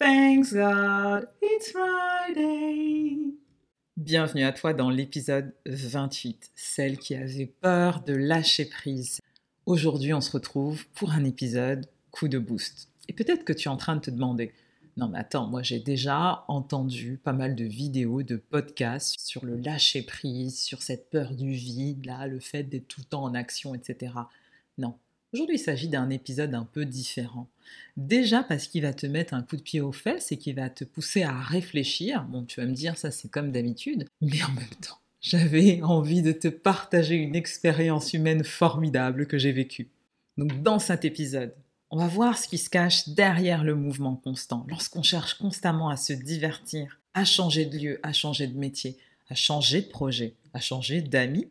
Thanks God, it's Friday. Bienvenue à toi dans l'épisode 28, celle qui avait peur de lâcher prise. Aujourd'hui, on se retrouve pour un épisode coup de boost. Et peut-être que tu es en train de te demander, non mais attends, moi j'ai déjà entendu pas mal de vidéos, de podcasts sur le lâcher prise, sur cette peur du vide, là, le fait d'être tout le temps en action, etc. Non, aujourd'hui il s'agit d'un épisode un peu différent. Déjà parce qu'il va te mettre un coup de pied aux fesses et qu'il va te pousser à réfléchir. Bon, tu vas me dire, ça c'est comme d'habitude, mais en même temps, j'avais envie de te partager une expérience humaine formidable que j'ai vécue. Donc dans cet épisode, on va voir ce qui se cache derrière le mouvement constant, lorsqu'on cherche constamment à se divertir, à changer de lieu, à changer de métier, à changer de projet, à changer d'amis.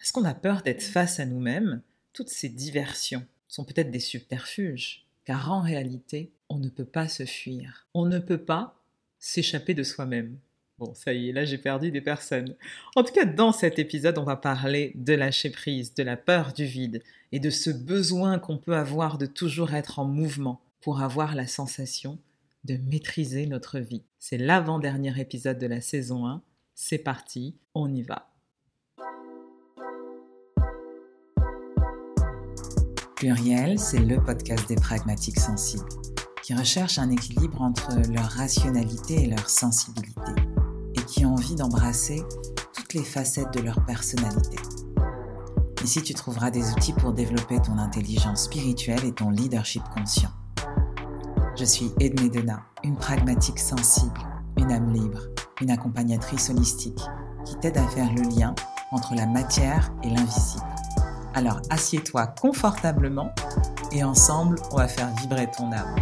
Est-ce qu'on a peur d'être face à nous-mêmes? Toutes ces diversions sont peut-être des subterfuges, car en réalité, on ne peut pas se fuir. On ne peut pas s'échapper de soi-même. Bon, ça y est, là j'ai perdu des personnes. En tout cas, dans cet épisode, on va parler de lâcher prise, de la peur du vide et de ce besoin qu'on peut avoir de toujours être en mouvement pour avoir la sensation de maîtriser notre vie. C'est l'avant-dernier épisode de la saison 1. C'est parti, on y va. Pluriel, c'est le podcast des pragmatiques sensibles qui recherchent un équilibre entre leur rationalité et leur sensibilité qui ont envie d'embrasser toutes les facettes de leur personnalité. Ici, tu trouveras des outils pour développer ton intelligence spirituelle et ton leadership conscient. Je suis Edmé Dena, une pragmatique sensible, une âme libre, une accompagnatrice holistique qui t'aide à faire le lien entre la matière et l'invisible. Alors assieds-toi confortablement et ensemble, on va faire vibrer ton âme.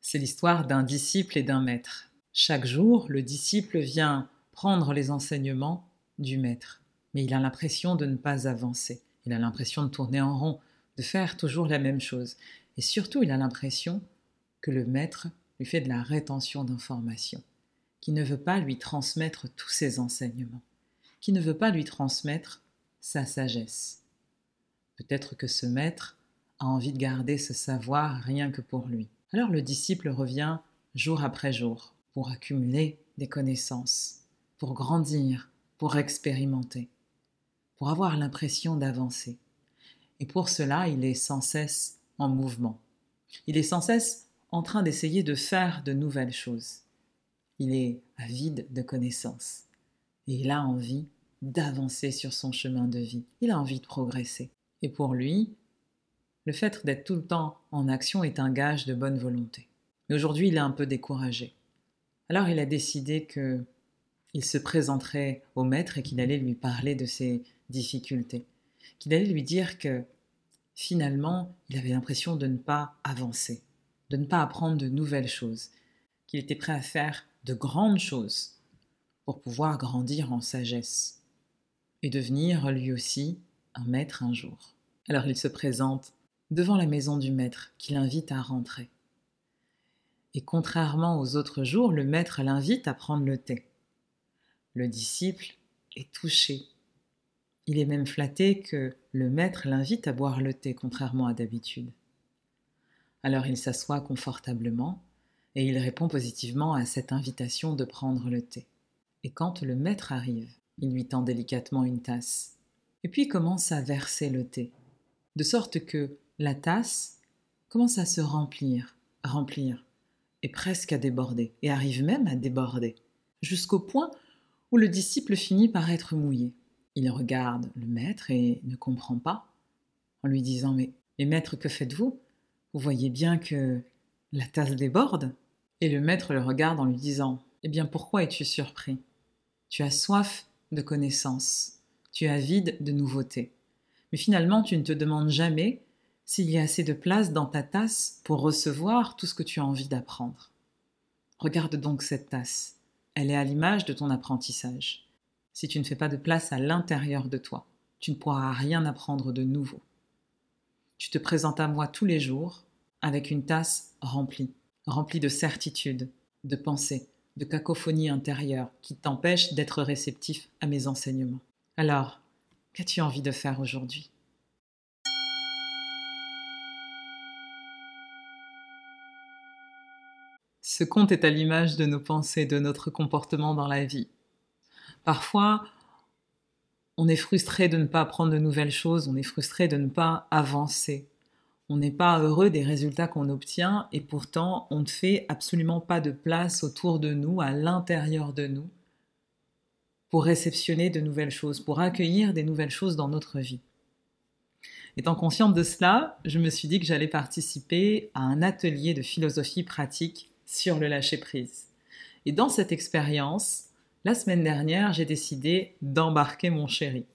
C'est l'histoire d'un disciple et d'un maître. Chaque jour, le disciple vient prendre les enseignements du maître, mais il a l'impression de ne pas avancer. Il a l'impression de tourner en rond, de faire toujours la même chose. Et surtout, il a l'impression que le maître lui fait de la rétention d'informations, qui ne veut pas lui transmettre tous ses enseignements, qui ne veut pas lui transmettre sa sagesse. Peut-être que ce maître a envie de garder ce savoir rien que pour lui. Alors le disciple revient jour après jour pour accumuler des connaissances, pour grandir, pour expérimenter, pour avoir l'impression d'avancer. Et pour cela, il est sans cesse en mouvement. Il est sans cesse en train d'essayer de faire de nouvelles choses. Il est avide de connaissances. Et il a envie d'avancer sur son chemin de vie. Il a envie de progresser. Et pour lui, le fait d'être tout le temps en action est un gage de bonne volonté. Mais aujourd'hui, il est un peu découragé. Alors il a décidé que il se présenterait au maître et qu'il allait lui parler de ses difficultés, qu'il allait lui dire que finalement, il avait l'impression de ne pas avancer, de ne pas apprendre de nouvelles choses, qu'il était prêt à faire de grandes choses pour pouvoir grandir en sagesse et devenir lui aussi un maître un jour. Alors il se présente devant la maison du maître qui l'invite à rentrer. Et contrairement aux autres jours, le maître l'invite à prendre le thé. Le disciple est touché. Il est même flatté que le maître l'invite à boire le thé, contrairement à d'habitude. Alors il s'assoit confortablement et il répond positivement à cette invitation de prendre le thé. Et quand le maître arrive, il lui tend délicatement une tasse, et puis commence à verser le thé, de sorte que la tasse commence à se remplir, remplir, et presque à déborder, et arrive même à déborder, jusqu'au point où le disciple finit par être mouillé. Il regarde le maître et ne comprend pas, en lui disant Mais, mais maître, que faites-vous? Vous voyez bien que la tasse déborde Et le maître le regarde en lui disant Eh bien, pourquoi es-tu surpris? Tu as soif de connaissances, tu as vide de nouveautés. Mais finalement, tu ne te demandes jamais s'il y a assez de place dans ta tasse pour recevoir tout ce que tu as envie d'apprendre. Regarde donc cette tasse. Elle est à l'image de ton apprentissage. Si tu ne fais pas de place à l'intérieur de toi, tu ne pourras rien apprendre de nouveau. Tu te présentes à moi tous les jours avec une tasse remplie, remplie de certitudes, de pensées, de cacophonie intérieure qui t'empêche d'être réceptif à mes enseignements. Alors, qu'as-tu envie de faire aujourd'hui? Ce conte est à l'image de nos pensées, de notre comportement dans la vie. Parfois, on est frustré de ne pas apprendre de nouvelles choses, on est frustré de ne pas avancer. On n'est pas heureux des résultats qu'on obtient et pourtant on ne fait absolument pas de place autour de nous, à l'intérieur de nous, pour réceptionner de nouvelles choses, pour accueillir des nouvelles choses dans notre vie. Étant consciente de cela, je me suis dit que j'allais participer à un atelier de philosophie pratique sur le lâcher-prise. Et dans cette expérience, la semaine dernière, j'ai décidé d'embarquer mon chéri.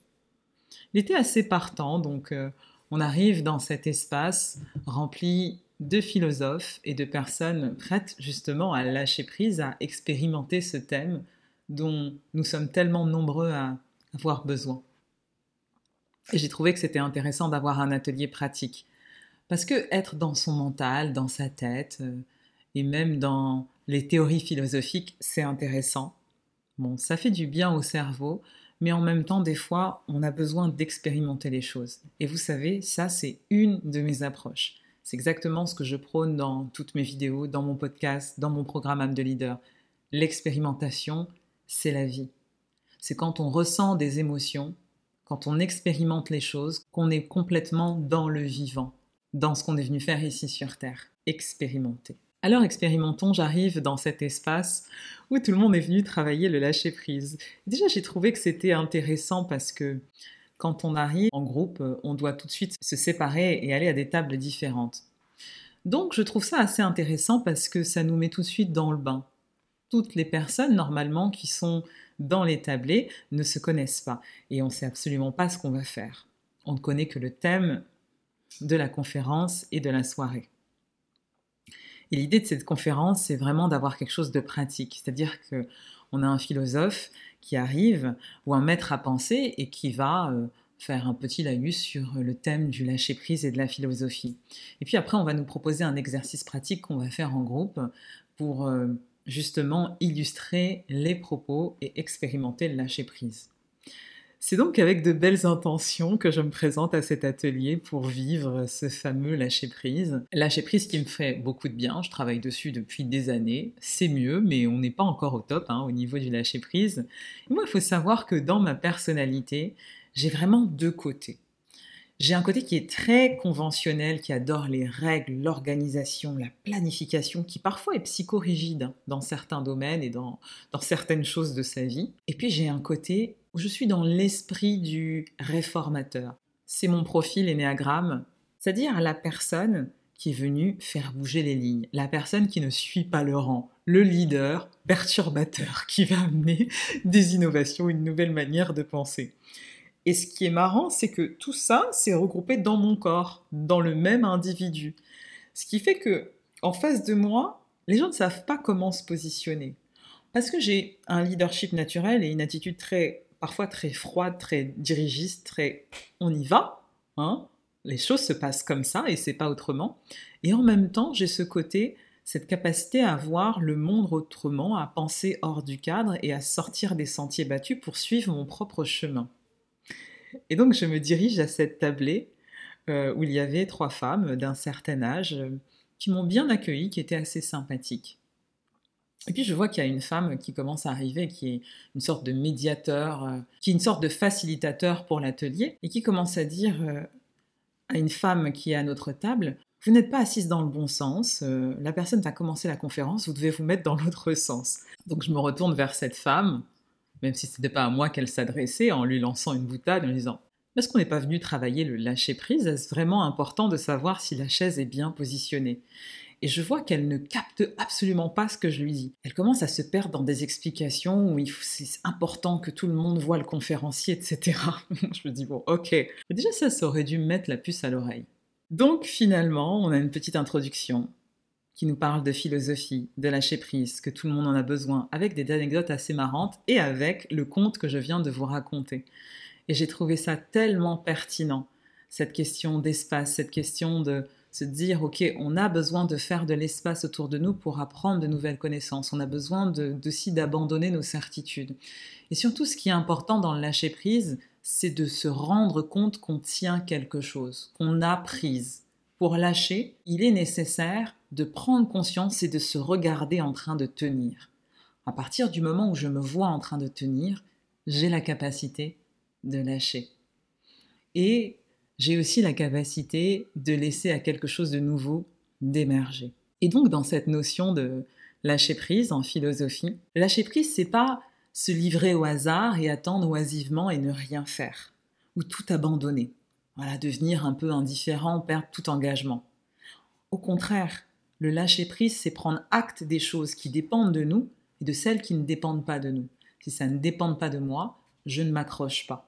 Il était assez partant, donc euh, on arrive dans cet espace rempli de philosophes et de personnes prêtes justement à lâcher prise, à expérimenter ce thème dont nous sommes tellement nombreux à avoir besoin. Et j'ai trouvé que c'était intéressant d'avoir un atelier pratique. Parce que être dans son mental, dans sa tête, euh, et même dans les théories philosophiques, c'est intéressant. Bon, ça fait du bien au cerveau, mais en même temps, des fois, on a besoin d'expérimenter les choses. Et vous savez, ça, c'est une de mes approches. C'est exactement ce que je prône dans toutes mes vidéos, dans mon podcast, dans mon programme âme de leader. L'expérimentation, c'est la vie. C'est quand on ressent des émotions, quand on expérimente les choses, qu'on est complètement dans le vivant, dans ce qu'on est venu faire ici sur Terre. Expérimenter. Alors expérimentons, j'arrive dans cet espace où tout le monde est venu travailler le lâcher-prise. Déjà, j'ai trouvé que c'était intéressant parce que quand on arrive en groupe, on doit tout de suite se séparer et aller à des tables différentes. Donc je trouve ça assez intéressant parce que ça nous met tout de suite dans le bain. Toutes les personnes normalement qui sont dans les tablés ne se connaissent pas et on ne sait absolument pas ce qu'on va faire. On ne connaît que le thème de la conférence et de la soirée. Et l'idée de cette conférence, c'est vraiment d'avoir quelque chose de pratique. C'est-à-dire qu'on a un philosophe qui arrive, ou un maître à penser, et qui va euh, faire un petit laïus sur le thème du lâcher-prise et de la philosophie. Et puis après, on va nous proposer un exercice pratique qu'on va faire en groupe pour euh, justement illustrer les propos et expérimenter le lâcher-prise. C'est donc avec de belles intentions que je me présente à cet atelier pour vivre ce fameux lâcher-prise. Lâcher-prise qui me fait beaucoup de bien, je travaille dessus depuis des années, c'est mieux, mais on n'est pas encore au top hein, au niveau du lâcher-prise. Moi, il faut savoir que dans ma personnalité, j'ai vraiment deux côtés. J'ai un côté qui est très conventionnel, qui adore les règles, l'organisation, la planification, qui parfois est psychorigide dans certains domaines et dans certaines choses de sa vie. Et puis j'ai un côté je suis dans l'esprit du réformateur. C'est mon profil énéagramme, c'est-à-dire la personne qui est venue faire bouger les lignes, la personne qui ne suit pas le rang, le leader perturbateur qui va amener des innovations, une nouvelle manière de penser. Et ce qui est marrant, c'est que tout ça s'est regroupé dans mon corps, dans le même individu. Ce qui fait que, en face de moi, les gens ne savent pas comment se positionner. Parce que j'ai un leadership naturel et une attitude très parfois très froide, très dirigiste, très on y va, hein les choses se passent comme ça et c'est pas autrement. Et en même temps, j'ai ce côté, cette capacité à voir le monde autrement, à penser hors du cadre et à sortir des sentiers battus pour suivre mon propre chemin. Et donc je me dirige à cette tablée euh, où il y avait trois femmes d'un certain âge euh, qui m'ont bien accueilli, qui étaient assez sympathiques. Et puis je vois qu'il y a une femme qui commence à arriver, qui est une sorte de médiateur, euh, qui est une sorte de facilitateur pour l'atelier, et qui commence à dire euh, à une femme qui est à notre table, vous n'êtes pas assise dans le bon sens, euh, la personne va commencer la conférence, vous devez vous mettre dans l'autre sens. Donc je me retourne vers cette femme, même si ce n'était pas à moi qu'elle s'adressait, en lui lançant une boutade, en lui disant est-ce qu'on n'est pas venu travailler le lâcher-prise? Est-ce vraiment important de savoir si la chaise est bien positionnée? Et je vois qu'elle ne capte absolument pas ce que je lui dis. Elle commence à se perdre dans des explications où c'est important que tout le monde voit le conférencier, etc. je me dis, bon, ok. Déjà, ça, ça aurait dû me mettre la puce à l'oreille. Donc finalement, on a une petite introduction qui nous parle de philosophie, de lâcher prise, que tout le monde en a besoin, avec des anecdotes assez marrantes et avec le conte que je viens de vous raconter. Et j'ai trouvé ça tellement pertinent, cette question d'espace, cette question de Se dire, ok, on a besoin de faire de l'espace autour de nous pour apprendre de nouvelles connaissances. On a besoin aussi d'abandonner nos certitudes. Et surtout, ce qui est important dans le lâcher prise, c'est de se rendre compte qu'on tient quelque chose, qu'on a prise. Pour lâcher, il est nécessaire de prendre conscience et de se regarder en train de tenir. À partir du moment où je me vois en train de tenir, j'ai la capacité de lâcher. Et j'ai aussi la capacité de laisser à quelque chose de nouveau d'émerger. Et donc dans cette notion de lâcher prise en philosophie, lâcher prise c'est pas se livrer au hasard et attendre oisivement et ne rien faire ou tout abandonner. Voilà, devenir un peu indifférent, perdre tout engagement. Au contraire, le lâcher prise c'est prendre acte des choses qui dépendent de nous et de celles qui ne dépendent pas de nous. Si ça ne dépend pas de moi, je ne m'accroche pas.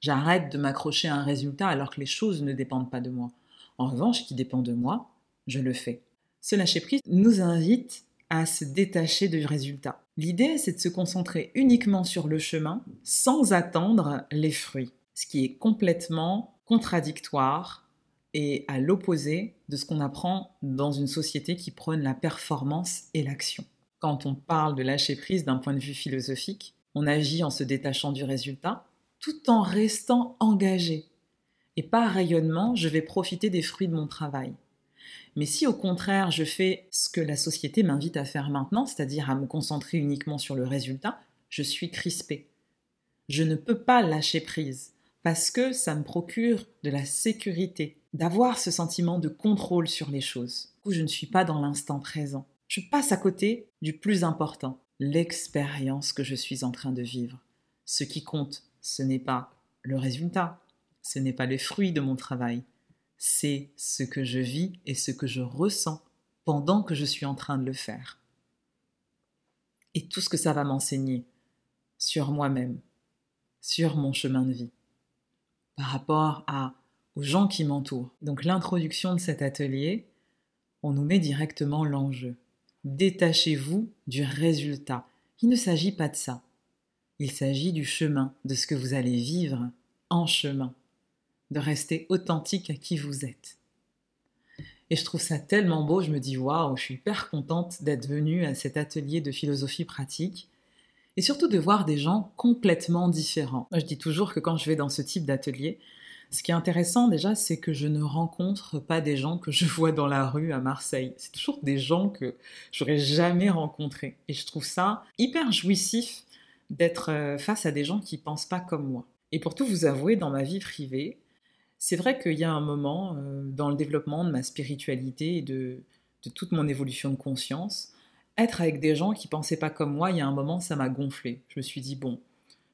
J'arrête de m'accrocher à un résultat alors que les choses ne dépendent pas de moi. En revanche, ce qui dépend de moi, je le fais. Ce lâcher-prise nous invite à se détacher du résultat. L'idée, c'est de se concentrer uniquement sur le chemin sans attendre les fruits, ce qui est complètement contradictoire et à l'opposé de ce qu'on apprend dans une société qui prône la performance et l'action. Quand on parle de lâcher prise d'un point de vue philosophique, on agit en se détachant du résultat, tout en restant engagé. Et par rayonnement, je vais profiter des fruits de mon travail. Mais si au contraire je fais ce que la société m'invite à faire maintenant, c'est-à-dire à me concentrer uniquement sur le résultat, je suis crispé. Je ne peux pas lâcher prise parce que ça me procure de la sécurité, d'avoir ce sentiment de contrôle sur les choses, où je ne suis pas dans l'instant présent. Je passe à côté du plus important, l'expérience que je suis en train de vivre. Ce qui compte, ce n'est pas le résultat, ce n'est pas le fruit de mon travail, c'est ce que je vis et ce que je ressens pendant que je suis en train de le faire. Et tout ce que ça va m'enseigner sur moi-même, sur mon chemin de vie, par rapport à, aux gens qui m'entourent. Donc l'introduction de cet atelier, on nous met directement l'enjeu. Détachez-vous du résultat. Il ne s'agit pas de ça. Il s'agit du chemin, de ce que vous allez vivre en chemin, de rester authentique à qui vous êtes. Et je trouve ça tellement beau, je me dis waouh, je suis hyper contente d'être venue à cet atelier de philosophie pratique et surtout de voir des gens complètement différents. Je dis toujours que quand je vais dans ce type d'atelier, ce qui est intéressant déjà, c'est que je ne rencontre pas des gens que je vois dans la rue à Marseille. C'est toujours des gens que j'aurais jamais rencontrés. Et je trouve ça hyper jouissif d'être euh, face à des gens qui pensent pas comme moi. Et pour tout vous avouer, dans ma vie privée, c'est vrai qu'il y a un moment euh, dans le développement de ma spiritualité et de, de toute mon évolution de conscience, être avec des gens qui pensaient pas comme moi, il y a un moment, ça m'a gonflé. Je me suis dit, bon,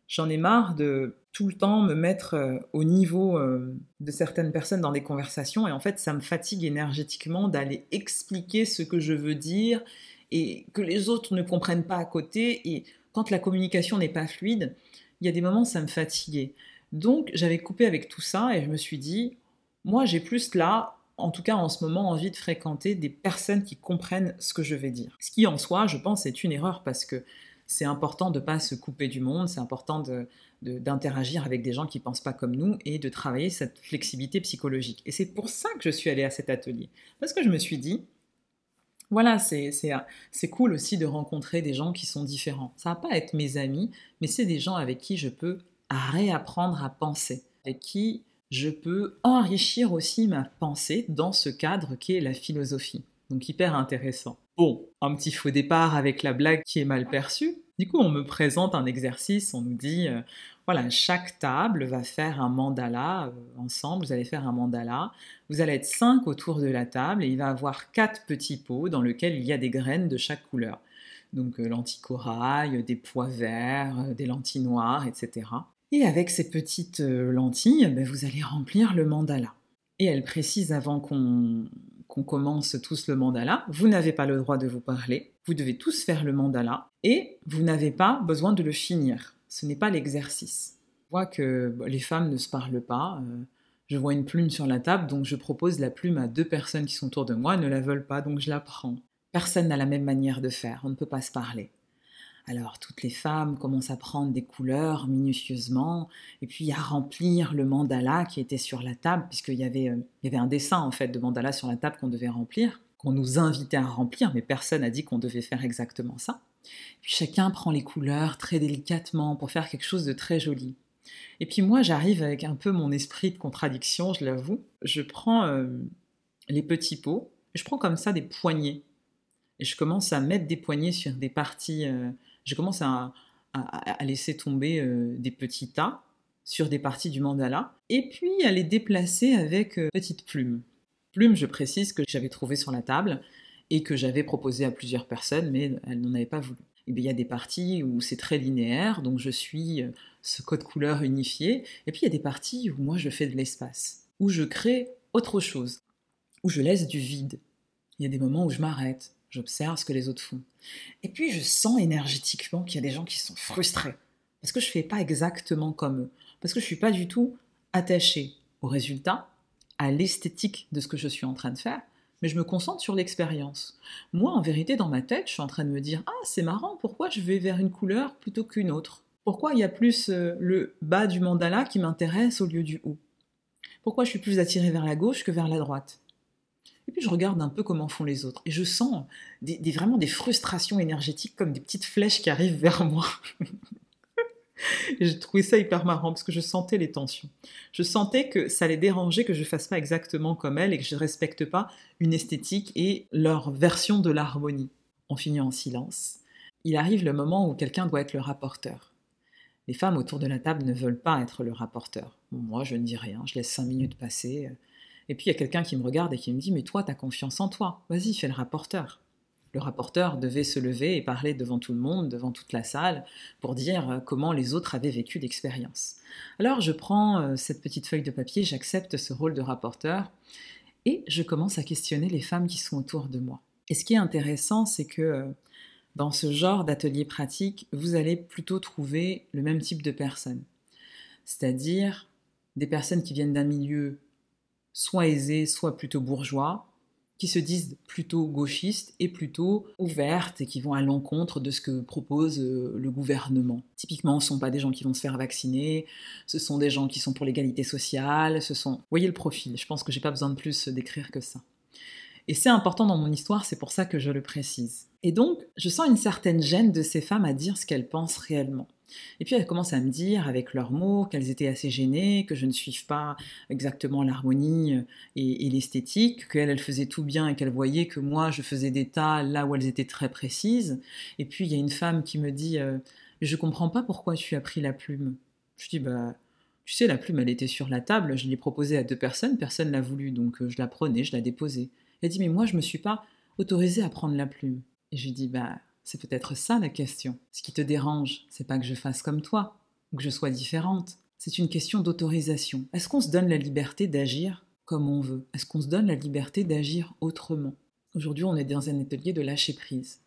j'en ai marre de tout le temps me mettre euh, au niveau de certaines personnes dans des conversations et en fait, ça me fatigue énergétiquement d'aller expliquer ce que je veux dire et que les autres ne comprennent pas à côté et quand la communication n'est pas fluide, il y a des moments ça me fatiguait. Donc j'avais coupé avec tout ça et je me suis dit, moi j'ai plus là, en tout cas en ce moment, envie de fréquenter des personnes qui comprennent ce que je vais dire. Ce qui en soi, je pense, est une erreur parce que c'est important de ne pas se couper du monde, c'est important d'interagir avec des gens qui ne pensent pas comme nous et de travailler cette flexibilité psychologique. Et c'est pour ça que je suis allée à cet atelier. Parce que je me suis dit, voilà, c'est cool aussi de rencontrer des gens qui sont différents. Ça va pas être mes amis, mais c'est des gens avec qui je peux réapprendre à penser, avec qui je peux enrichir aussi ma pensée dans ce cadre qui est la philosophie. Donc hyper intéressant. Bon, un petit faux départ avec la blague qui est mal perçue. Du coup, on me présente un exercice, on nous dit, euh, voilà, chaque table va faire un mandala euh, ensemble, vous allez faire un mandala, vous allez être cinq autour de la table et il va avoir quatre petits pots dans lesquels il y a des graines de chaque couleur. Donc euh, lentilles corail, des pois verts, des lentilles noires, etc. Et avec ces petites lentilles, ben, vous allez remplir le mandala. Et elle précise avant qu'on qu'on commence tous le mandala, vous n'avez pas le droit de vous parler, vous devez tous faire le mandala et vous n'avez pas besoin de le finir. Ce n'est pas l'exercice. Je vois que les femmes ne se parlent pas. Euh, je vois une plume sur la table, donc je propose la plume à deux personnes qui sont autour de moi, ne la veulent pas, donc je la prends. Personne n'a la même manière de faire, on ne peut pas se parler. Alors toutes les femmes commencent à prendre des couleurs minutieusement et puis à remplir le mandala qui était sur la table, puisqu'il y avait, euh, il y avait un dessin en fait de mandala sur la table qu'on devait remplir, qu'on nous invitait à remplir, mais personne n'a dit qu'on devait faire exactement ça. Puis chacun prend les couleurs très délicatement pour faire quelque chose de très joli. Et puis moi, j'arrive avec un peu mon esprit de contradiction, je l'avoue. Je prends euh, les petits pots, je prends comme ça des poignées. Et je commence à mettre des poignées sur des parties. Euh, je commence à, laisser tomber euh, des petits tas sur des parties du mandala. Et puis à les déplacer avec petites plumes. Plumes, je précise, que j'avais trouvées sur la table et que j'avais proposé à plusieurs personnes, mais elles n'en avaient pas voulu. Bien, il y a des parties où c'est très linéaire, donc je suis euh, ce code couleur unifié, et puis il y a des parties où moi je fais de l'espace, où je crée autre chose, où je laisse du vide. Il y a des moments où je m'arrête, j'observe ce que les autres font. Et puis je sens énergétiquement qu'il y a des gens qui sont frustrés, parce que je ne fais pas exactement comme eux, parce que je ne suis pas du tout attaché au résultat, à l'esthétique de ce que je suis en train de faire, mais je me concentre sur l'expérience. Moi, en vérité, dans ma tête, je suis en train de me dire Ah, c'est marrant, pourquoi je vais vers une couleur plutôt qu'une autre? Pourquoi il y a plus euh, le bas du mandala qui m'intéresse au lieu du haut? Pourquoi je suis plus attirée vers la gauche que vers la droite? Et puis je regarde un peu comment font les autres. Et je sens vraiment des frustrations énergétiques comme des petites flèches qui arrivent vers moi. J'ai trouvé ça hyper marrant parce que je sentais les tensions. Je sentais que ça les dérangeait que je fasse pas exactement comme elles et que je respecte pas une esthétique et leur version de l'harmonie. On finit en silence. Il arrive le moment où quelqu'un doit être le rapporteur. Les femmes autour de la table ne veulent pas être le rapporteur. moi, je ne dis rien, je laisse cinq minutes passer. Et puis il y a quelqu'un qui me regarde et qui me dit Mais toi, tu as confiance en toi. Vas-y, fais le rapporteur le rapporteur devait se lever et parler devant tout le monde, devant toute la salle, pour dire euh, comment les autres avaient vécu l'expérience. Alors je prends euh, cette petite feuille de papier, j'accepte ce rôle de rapporteur, et je commence à questionner les femmes qui sont autour de moi. Et ce qui est intéressant, c'est que euh, dans ce genre d'atelier pratique, vous allez plutôt trouver le même type de personnes. C'est-à-dire des personnes qui viennent d'un milieu soit aisé, soit plutôt bourgeois, qui se disent plutôt gauchistes et plutôt ouvertes et qui vont à l'encontre de ce que propose euh, le gouvernement. Typiquement, ce ne sont pas des gens qui vont se faire vacciner, ce sont des gens qui sont pour l'égalité sociale, ce sont... Vous voyez le profil, je pense que j'ai pas besoin de plus d'écrire que ça. Et c'est important dans mon histoire, c'est pour ça que je le précise. Et donc, je sens une certaine gêne de ces femmes à dire ce qu'elles pensent réellement. Et puis elles commencent à me dire, avec leurs mots, qu'elles étaient assez gênées, que je ne suive pas exactement l'harmonie et, l'esthétique, qu'elles elles faisaient tout bien et qu'elles voyaient que moi je faisais des tas là où elles étaient très précises. Et puis il y a une femme qui me dit, euh, je comprends pas pourquoi tu as pris la plume. Je dis, bah, tu sais, la plume elle était sur la table, je l'ai proposée à deux personnes, personne l'a voulu, donc euh, je la prenais, je la déposais. Elle dit, mais moi je me suis pas autorisée à prendre la plume. Et je dis, bah, c'est peut-être ça la question. Ce qui te dérange, c'est pas que je fasse comme toi, ou que je sois différente. C'est une question d'autorisation. Est-ce qu'on se donne la liberté d'agir comme on veut? Est-ce qu'on se donne la liberté d'agir autrement? Aujourd'hui, on est dans un atelier de lâcher prise.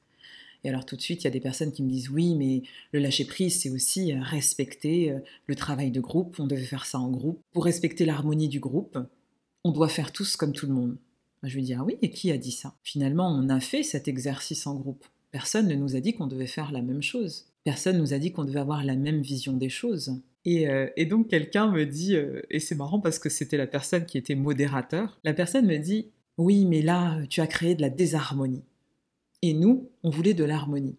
Et alors tout de suite, il y a des personnes qui me disent oui, mais le lâcher prise, c'est aussi euh, respecter euh, le travail de groupe. On devait faire ça en groupe. Pour respecter l'harmonie du groupe, on doit faire tous comme tout le monde. Je lui dis ah oui, et qui a dit ça? Finalement, on a fait cet exercice en groupe. Personne ne nous a dit qu'on devait faire la même chose. Personne ne nous a dit qu'on devait avoir la même vision des choses. Et, euh, donc quelqu'un me dit, euh, et c'est marrant parce que c'était la personne qui était modérateur, la personne me dit, oui, mais là, tu as créé de la désharmonie. Et nous, on voulait de l'harmonie.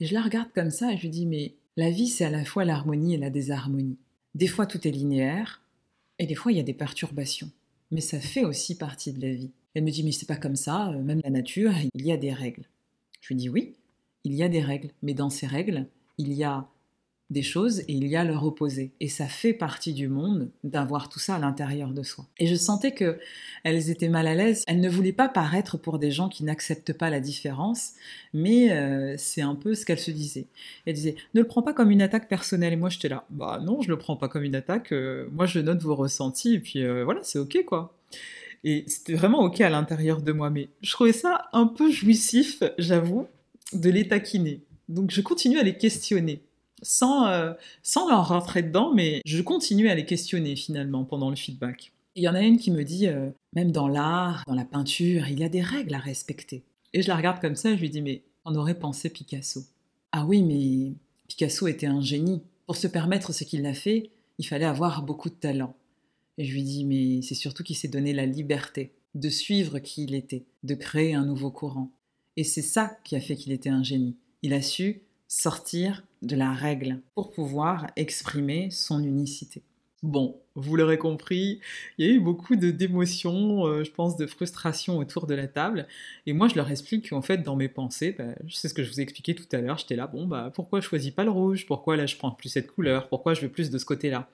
Et je la regarde comme ça et je lui dis, mais la vie, c'est à la fois l'harmonie et la désharmonie. Des fois, tout est linéaire, et des fois, il y a des perturbations. Mais ça fait aussi partie de la vie. Elle me dit, mais c'est pas comme ça, euh, même la nature, il y a des règles. Je lui dis oui, il y a des règles, mais dans ces règles, il y a des choses et il y a leur opposé. Et ça fait partie du monde d'avoir tout ça à l'intérieur de soi. Et je sentais que elles étaient mal à l'aise. Elles ne voulaient pas paraître pour des gens qui n'acceptent pas la différence, mais euh, c'est un peu ce qu'elles se disaient. Elles disaient ne le prends pas comme une attaque personnelle. Et moi j'étais là, bah non, je le prends pas comme une attaque. Euh, moi je note vos ressentis et puis euh, voilà, c'est ok quoi. Et c'était vraiment ok à l'intérieur de moi, mais je trouvais ça un peu jouissif, j'avoue, de les taquiner. Donc je continue à les questionner, sans, leur rentrer dedans, mais je continue à les questionner finalement pendant le feedback. Il y en a une qui me dit, euh, même dans l'art, dans la peinture, il y a des règles à respecter. Et je la regarde comme ça, je lui dis, mais on aurait pensé Picasso. Ah oui, mais Picasso était un génie. Pour se permettre ce qu'il a fait, il fallait avoir beaucoup de talent. Et je lui dis, mais c'est surtout qu'il s'est donné la liberté de suivre qui il était, de créer un nouveau courant. Et c'est ça qui a fait qu'il était un génie. Il a su sortir de la règle pour pouvoir exprimer son unicité. Bon, vous l'aurez compris, il y a eu beaucoup d'émotions, euh, je pense, de frustration autour de la table. Et moi, je leur explique qu'en fait, dans mes pensées, bah, c'est ce que je vous ai expliqué tout à l'heure, j'étais là, bon, bah, pourquoi je choisis pas le rouge? Pourquoi là, je prends plus cette couleur? Pourquoi je veux plus de ce côté-là?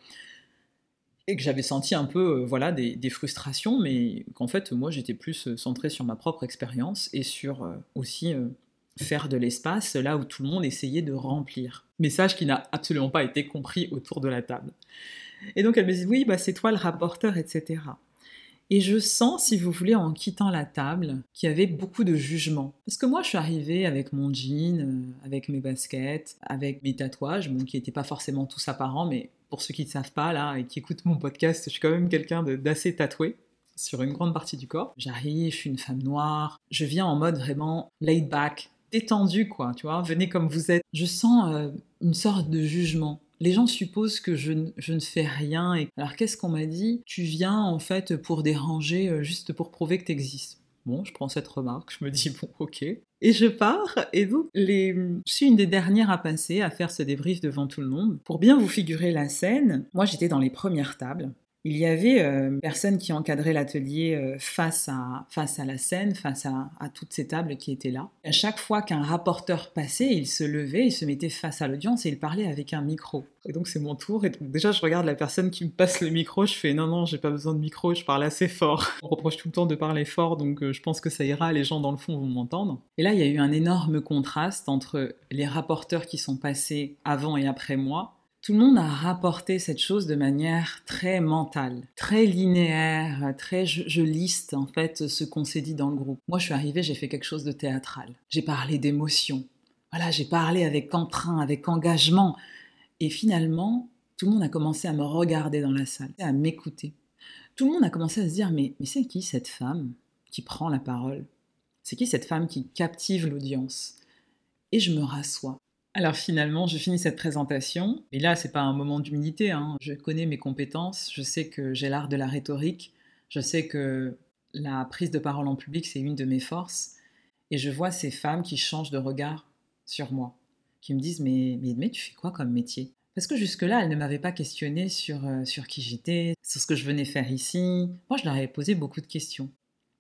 Et que j'avais senti un peu euh, voilà des, frustrations, mais qu'en fait moi j'étais plus euh, centré sur ma propre expérience et sur aussi faire de l'espace là où tout le monde essayait de remplir. Message qui n'a absolument pas été compris autour de la table. Et donc elle me dit oui, bah, c'est toi le rapporteur, etc. Et je sens, si vous voulez, en quittant la table, qu'il y avait beaucoup de jugement. Parce que moi, je suis arrivée avec mon jean, euh, avec mes baskets, avec mes tatouages, qui n'étaient pas forcément tous apparents, mais pour ceux qui ne savent pas, là, et qui écoutent mon podcast, je suis quand même quelqu'un d'assez tatoué sur une grande partie du corps. J'arrive, je suis une femme noire, je viens en mode vraiment laid back, détendu, quoi, tu vois, venez comme vous êtes. Je sens euh, une sorte de jugement les gens supposent que je, ne fais rien. Et... Alors qu'est-ce qu'on m'a dit? Tu viens en fait pour déranger, euh, juste pour prouver que tu existes. Bon, je prends cette remarque, je me dis bon, ok. Et je pars, et donc les... je suis une des dernières à passer, à faire ce débrief devant tout le monde. Pour bien vous figurer la scène, moi j'étais dans les premières tables, il y avait euh, personne qui encadrait l'atelier euh, face, à, face à la scène, face à, toutes ces tables qui étaient là. À chaque fois qu'un rapporteur passait, il se levait, il se mettait face à l'audience et il parlait avec un micro. Et donc c'est mon tour. Et donc déjà je regarde la personne qui me passe le micro, je fais non non j'ai pas besoin de micro, je parle assez fort. On reproche tout le temps de parler fort, donc euh, je pense que ça ira, les gens dans le fond vont m'entendre. Et là il y a eu un énorme contraste entre les rapporteurs qui sont passés avant et après moi tout le monde a rapporté cette chose de manière très mentale, très linéaire, très je, liste en fait ce qu'on s'est dit dans le groupe. Moi, je suis arrivée, j'ai fait quelque chose de théâtral. J'ai parlé d'émotion. Voilà, j'ai parlé avec entrain, avec engagement. Et finalement, tout le monde a commencé à me regarder dans la salle, à m'écouter. Tout le monde a commencé à se dire mais, mais c'est qui cette femme qui prend la parole? C'est qui cette femme qui captive l'audience? Et je me rassois. Alors finalement, je finis cette présentation, et là, c'est pas un moment d'humilité. Hein. Je connais mes compétences, je sais que j'ai l'art de la rhétorique, je sais que la prise de parole en public, c'est une de mes forces, et je vois ces femmes qui changent de regard sur moi, qui me disent mais, mais, mais tu fais quoi comme métier? Parce que jusque-là, elles ne m'avaient pas questionné sur, euh, sur qui j'étais, sur ce que je venais faire ici. Moi, je leur avais posé beaucoup de questions.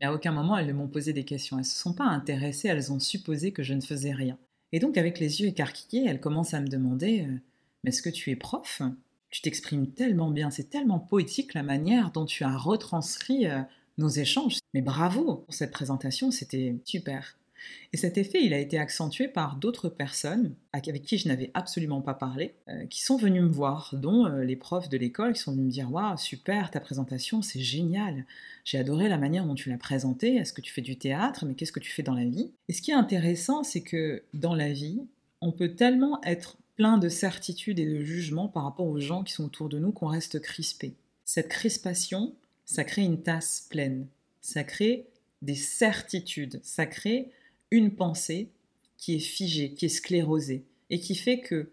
Et à aucun moment, elles ne m'ont posé des questions. Elles ne se sont pas intéressées, elles ont supposé que je ne faisais rien. Et donc, avec les yeux écarquillés, elle commence à me demander euh, Mais est-ce que tu es prof? Tu t'exprimes tellement bien, c'est tellement poétique la manière dont tu as retranscrit euh, nos échanges. Mais bravo pour cette présentation, c'était super. Et cet effet, il a été accentué par d'autres personnes avec qui je n'avais absolument pas parlé, euh, qui sont venues me voir, dont euh, les profs de l'école qui sont venus me dire Waouh, super, ta présentation, c'est génial. J'ai adoré la manière dont tu l'as présentée. Est-ce que tu fais du théâtre? Mais qu'est-ce que tu fais dans la vie? Et ce qui est intéressant, c'est que dans la vie, on peut tellement être plein de certitudes et de jugements par rapport aux gens qui sont autour de nous qu'on reste crispé. Cette crispation, ça crée une tasse pleine. Ça crée des certitudes. Ça crée une pensée qui est figée, qui est sclérosée, et qui fait que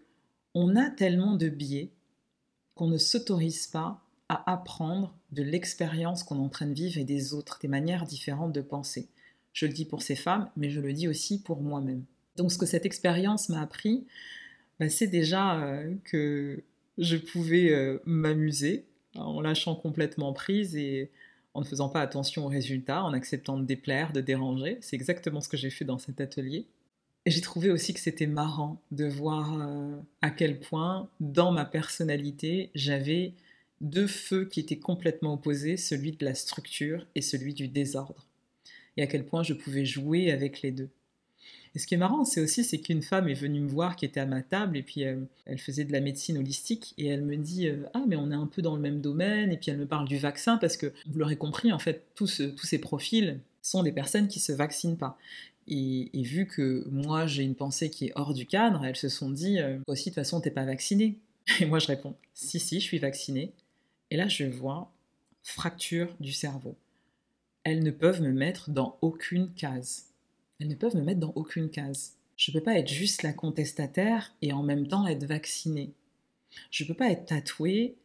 on a tellement de biais qu'on ne s'autorise pas à apprendre de l'expérience qu'on est en train de vivre et des autres, des manières différentes de penser. Je le dis pour ces femmes, mais je le dis aussi pour moi-même. Donc ce que cette expérience m'a appris, bah, c'est déjà euh, que je pouvais euh, m'amuser en lâchant complètement prise et en ne faisant pas attention aux résultats, en acceptant de déplaire, de déranger. C'est exactement ce que j'ai fait dans cet atelier. Et j'ai trouvé aussi que c'était marrant de voir euh, à quel point, dans ma personnalité, j'avais deux feux qui étaient complètement opposés, celui de la structure et celui du désordre. Et à quel point je pouvais jouer avec les deux. Et ce qui est marrant, c'est aussi c'est qu'une femme est venue me voir qui était à ma table et puis euh, elle faisait de la médecine holistique et elle me dit euh, ah mais on est un peu dans le même domaine et puis elle me parle du vaccin parce que vous l'aurez compris en fait tous tous ces profils sont des personnes qui se vaccinent pas. Et, vu que moi j'ai une pensée qui est hors du cadre, elles se sont dit euh, aussi de toute façon t'es pas vacciné. Et moi je réponds si si je suis vaccinée. Et là je vois fracture du cerveau. Elles ne peuvent me mettre dans aucune case elles ne peuvent me mettre dans aucune case. Je ne peux pas être juste la contestataire et en même temps être vaccinée. Je ne peux pas être tatouée,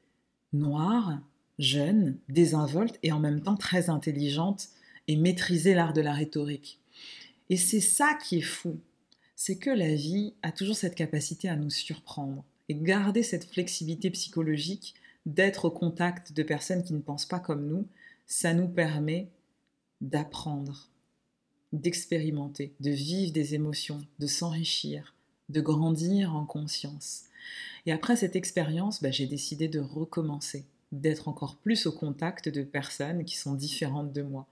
noire, jeune, désinvolte et en même temps très intelligente et maîtriser l'art de la rhétorique. Et c'est ça qui est fou, c'est que la vie a toujours cette capacité à nous surprendre et garder cette flexibilité psychologique d'être au contact de personnes qui ne pensent pas comme nous, ça nous permet d'apprendre, d'expérimenter, de vivre des émotions, de s'enrichir, de grandir en conscience. Et après cette expérience, bah, j'ai décidé de recommencer, d'être encore plus au contact de personnes qui sont différentes de moi,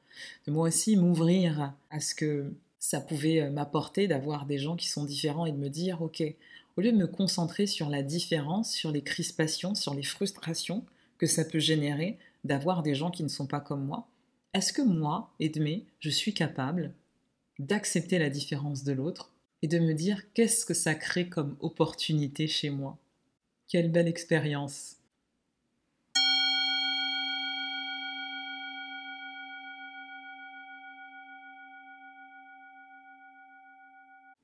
de moi aussi m'ouvrir à ce que ça pouvait euh, m'apporter d'avoir des gens qui sont différents et de me dire, ok, au lieu de me concentrer sur la différence, sur les crispations, sur les frustrations que ça peut générer d'avoir des gens qui ne sont pas comme moi, est-ce que moi, Edmé, je suis capable d'accepter la différence de l'autre et de me dire qu'est-ce que ça crée comme opportunité chez moi Quelle belle expérience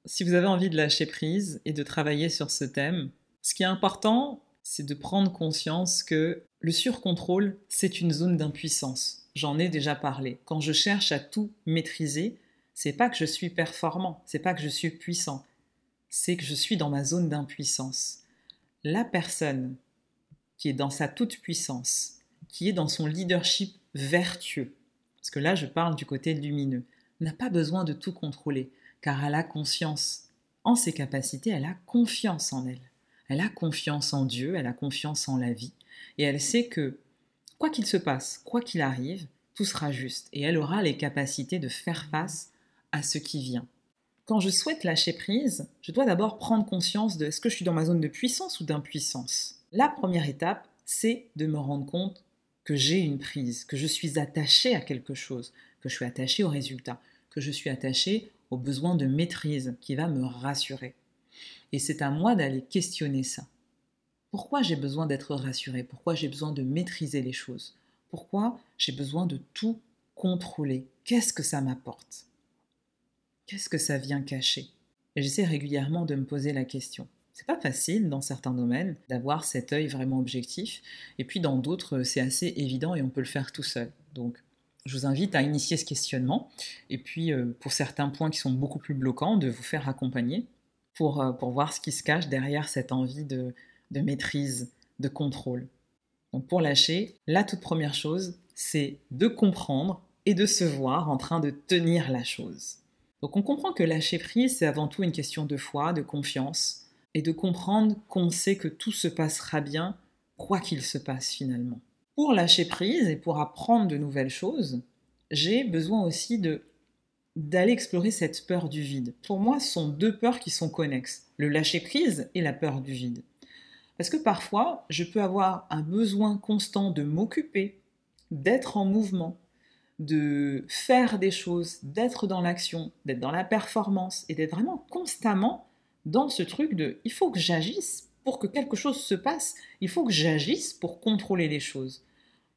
Si vous avez envie de lâcher prise et de travailler sur ce thème, ce qui est important, c'est de prendre conscience que le surcontrôle, c'est une zone d'impuissance. J'en ai déjà parlé. Quand je cherche à tout maîtriser, c'est pas que je suis performant, c'est pas que je suis puissant, c'est que je suis dans ma zone d'impuissance. La personne qui est dans sa toute puissance, qui est dans son leadership vertueux, parce que là je parle du côté lumineux, n'a pas besoin de tout contrôler, car elle a conscience en ses capacités, elle a confiance en elle. Elle a confiance en Dieu, elle a confiance en la vie, et elle sait que, quoi qu'il se passe, quoi qu'il arrive, tout sera juste, et elle aura les capacités de faire face à ce qui vient. Quand je souhaite lâcher prise, je dois d'abord prendre conscience de est-ce que je suis dans ma zone de puissance ou d'impuissance. La première étape, c'est de me rendre compte que j'ai une prise, que je suis attaché à quelque chose, que je suis attaché au résultat, que je suis attaché au besoin de maîtrise qui va me rassurer. Et c'est à moi d'aller questionner ça. Pourquoi j'ai besoin d'être rassuré Pourquoi j'ai besoin de maîtriser les choses? Pourquoi j'ai besoin de tout contrôler? Qu'est-ce que ça m'apporte? Qu'est-ce que ça vient cacher? J'essaie régulièrement de me poser la question. C'est pas facile dans certains domaines d'avoir cet œil vraiment objectif, et puis dans d'autres, c'est assez évident et on peut le faire tout seul. Donc, je vous invite à initier ce questionnement, et puis euh, pour certains points qui sont beaucoup plus bloquants, de vous faire accompagner pour, euh, pour voir ce qui se cache derrière cette envie de, de maîtrise, de contrôle. Donc pour lâcher, la toute première chose, c'est de comprendre et de se voir en train de tenir la chose. Donc on comprend que lâcher prise, c'est avant tout une question de foi, de confiance, et de comprendre qu'on sait que tout se passera bien, quoi qu'il se passe finalement. Pour lâcher prise et pour apprendre de nouvelles choses, j'ai besoin aussi d'aller explorer cette peur du vide. Pour moi, ce sont deux peurs qui sont connexes, le lâcher prise et la peur du vide. Parce que parfois, je peux avoir un besoin constant de m'occuper, d'être en mouvement, de faire des choses, d'être dans l'action, d'être dans la performance et d'être vraiment constamment dans ce truc de il faut que j'agisse pour que quelque chose se passe, il faut que j'agisse pour contrôler les choses.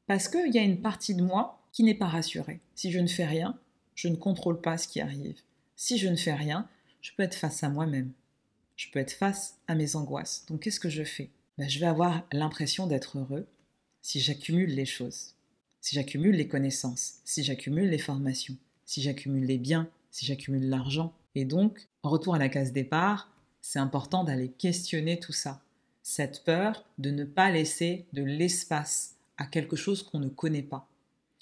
Parce qu'il y a une partie de moi qui n'est pas rassurée. Si je ne fais rien, je ne contrôle pas ce qui arrive. Si je ne fais rien, je peux être face à moi-même. Je peux être face à mes angoisses. Donc qu'est-ce que je fais? Ben, Je vais avoir l'impression d'être heureux si j'accumule les choses si j'accumule les connaissances, si j'accumule les formations, si j'accumule les biens, si j'accumule l'argent. Et donc, en retour à la case départ, c'est important d'aller questionner tout ça. Cette peur de ne pas laisser de l'espace à quelque chose qu'on ne connaît pas.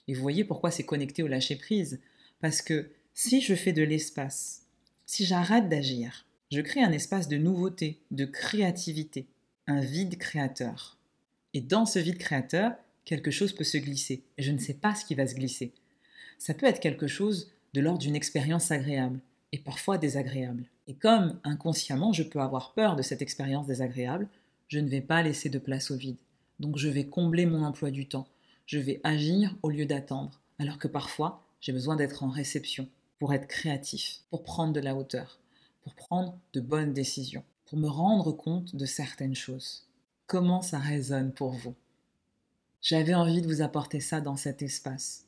Et vous voyez pourquoi c'est connecté au lâcher-prise. Parce que si je fais de l'espace, si j'arrête d'agir, je crée un espace de nouveauté, de créativité, un vide créateur. Et dans ce vide créateur, quelque chose peut se glisser, et je ne sais pas ce qui va se glisser. Ça peut être quelque chose de l'ordre d'une expérience agréable, et parfois désagréable. Et comme inconsciemment je peux avoir peur de cette expérience désagréable, je ne vais pas laisser de place au vide. Donc je vais combler mon emploi du temps, je vais agir au lieu d'attendre, alors que parfois j'ai besoin d'être en réception, pour être créatif, pour prendre de la hauteur, pour prendre de bonnes décisions, pour me rendre compte de certaines choses. Comment ça résonne pour vous? J'avais envie de vous apporter ça dans cet espace.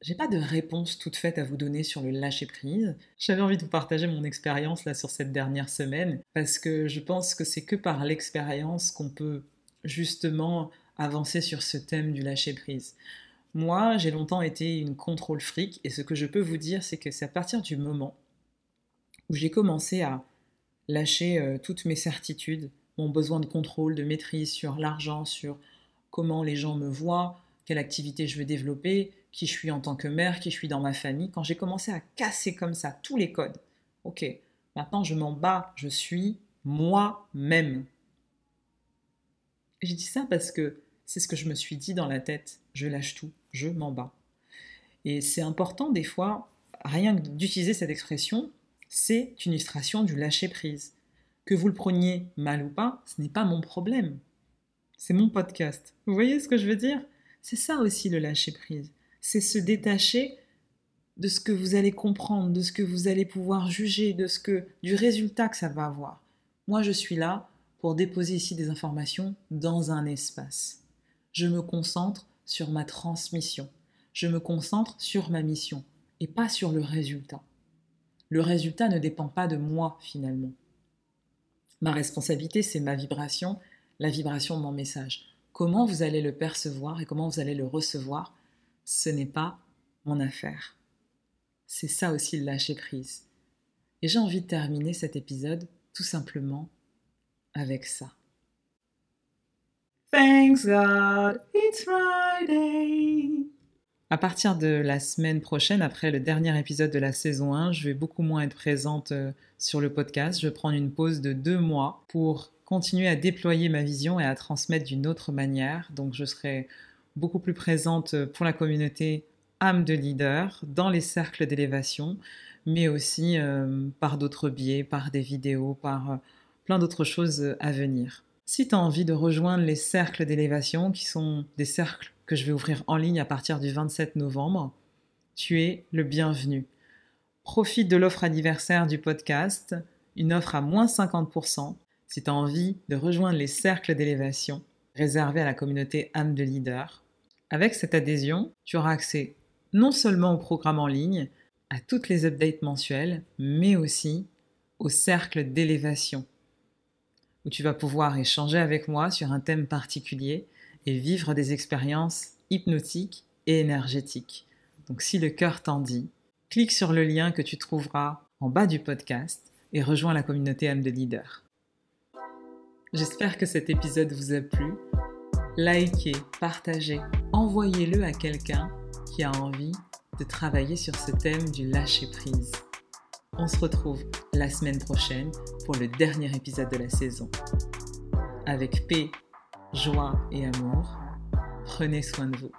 j'ai pas de réponse toute faite à vous donner sur le lâcher prise. J'avais envie de vous partager mon expérience là sur cette dernière semaine parce que je pense que c'est que par l'expérience qu'on peut justement avancer sur ce thème du lâcher prise. Moi, j'ai longtemps été une contrôle fric et ce que je peux vous dire, c'est que c'est à partir du moment où j'ai commencé à lâcher euh, toutes mes certitudes, mon besoin de contrôle, de maîtrise sur l'argent, sur comment les gens me voient, quelle activité je veux développer, qui je suis en tant que mère, qui je suis dans ma famille, quand j'ai commencé à casser comme ça tous les codes, ok, maintenant je m'en bats, je suis moi-même. J'ai dit ça parce que c'est ce que je me suis dit dans la tête, je lâche tout, je m'en bats. Et c'est important des fois, rien que d'utiliser cette expression, c'est une illustration du lâcher prise. Que vous le preniez mal ou pas, ce n'est pas mon problème. C'est mon podcast. Vous voyez ce que je veux dire? C'est ça aussi le lâcher prise. C'est se détacher de ce que vous allez comprendre, de ce que vous allez pouvoir juger, de ce que du résultat que ça va avoir. Moi, je suis là pour déposer ici des informations dans un espace. Je me concentre sur ma transmission. Je me concentre sur ma mission et pas sur le résultat. Le résultat ne dépend pas de moi finalement. Ma responsabilité, c'est ma vibration, la vibration de mon message. Comment vous allez le percevoir et comment vous allez le recevoir, ce n'est pas mon affaire. C'est ça aussi le lâcher prise. Et j'ai envie de terminer cet épisode tout simplement avec ça. Thanks God, it's Friday. À partir de la semaine prochaine, après le dernier épisode de la saison 1, je vais beaucoup moins être présente euh, sur le podcast. Je vais prendre une pause de deux mois pour continuer à déployer ma vision et à transmettre d'une autre manière. Donc je serai beaucoup plus présente pour la communauté âme de leader dans les cercles d'élévation, mais aussi euh, par d'autres biais, par des vidéos, par euh, plein d'autres choses à venir. Si tu as envie de rejoindre les cercles d'élévation, qui sont des cercles que je vais ouvrir en ligne à partir du 27 novembre, tu es le bienvenu. Profite de l'offre anniversaire du podcast, une offre à moins 50%, si tu as envie de rejoindre les cercles d'élévation réservés à la communauté âme de leader. Avec cette adhésion, tu auras accès non seulement au programme en ligne, à toutes les updates mensuelles, mais aussi au cercle d'élévation où tu vas pouvoir échanger avec moi sur un thème particulier et vivre des expériences hypnotiques et énergétiques. Donc si le cœur t'en dit, clique sur le lien que tu trouveras en bas du podcast et rejoins la communauté âme de leader. J'espère que cet épisode vous a plu. Likez, partagez, envoyez-le à quelqu'un qui a envie de travailler sur ce thème du lâcher prise. On se retrouve la semaine prochaine pour le dernier épisode de la saison. Avec paix, joie et amour, prenez soin de vous.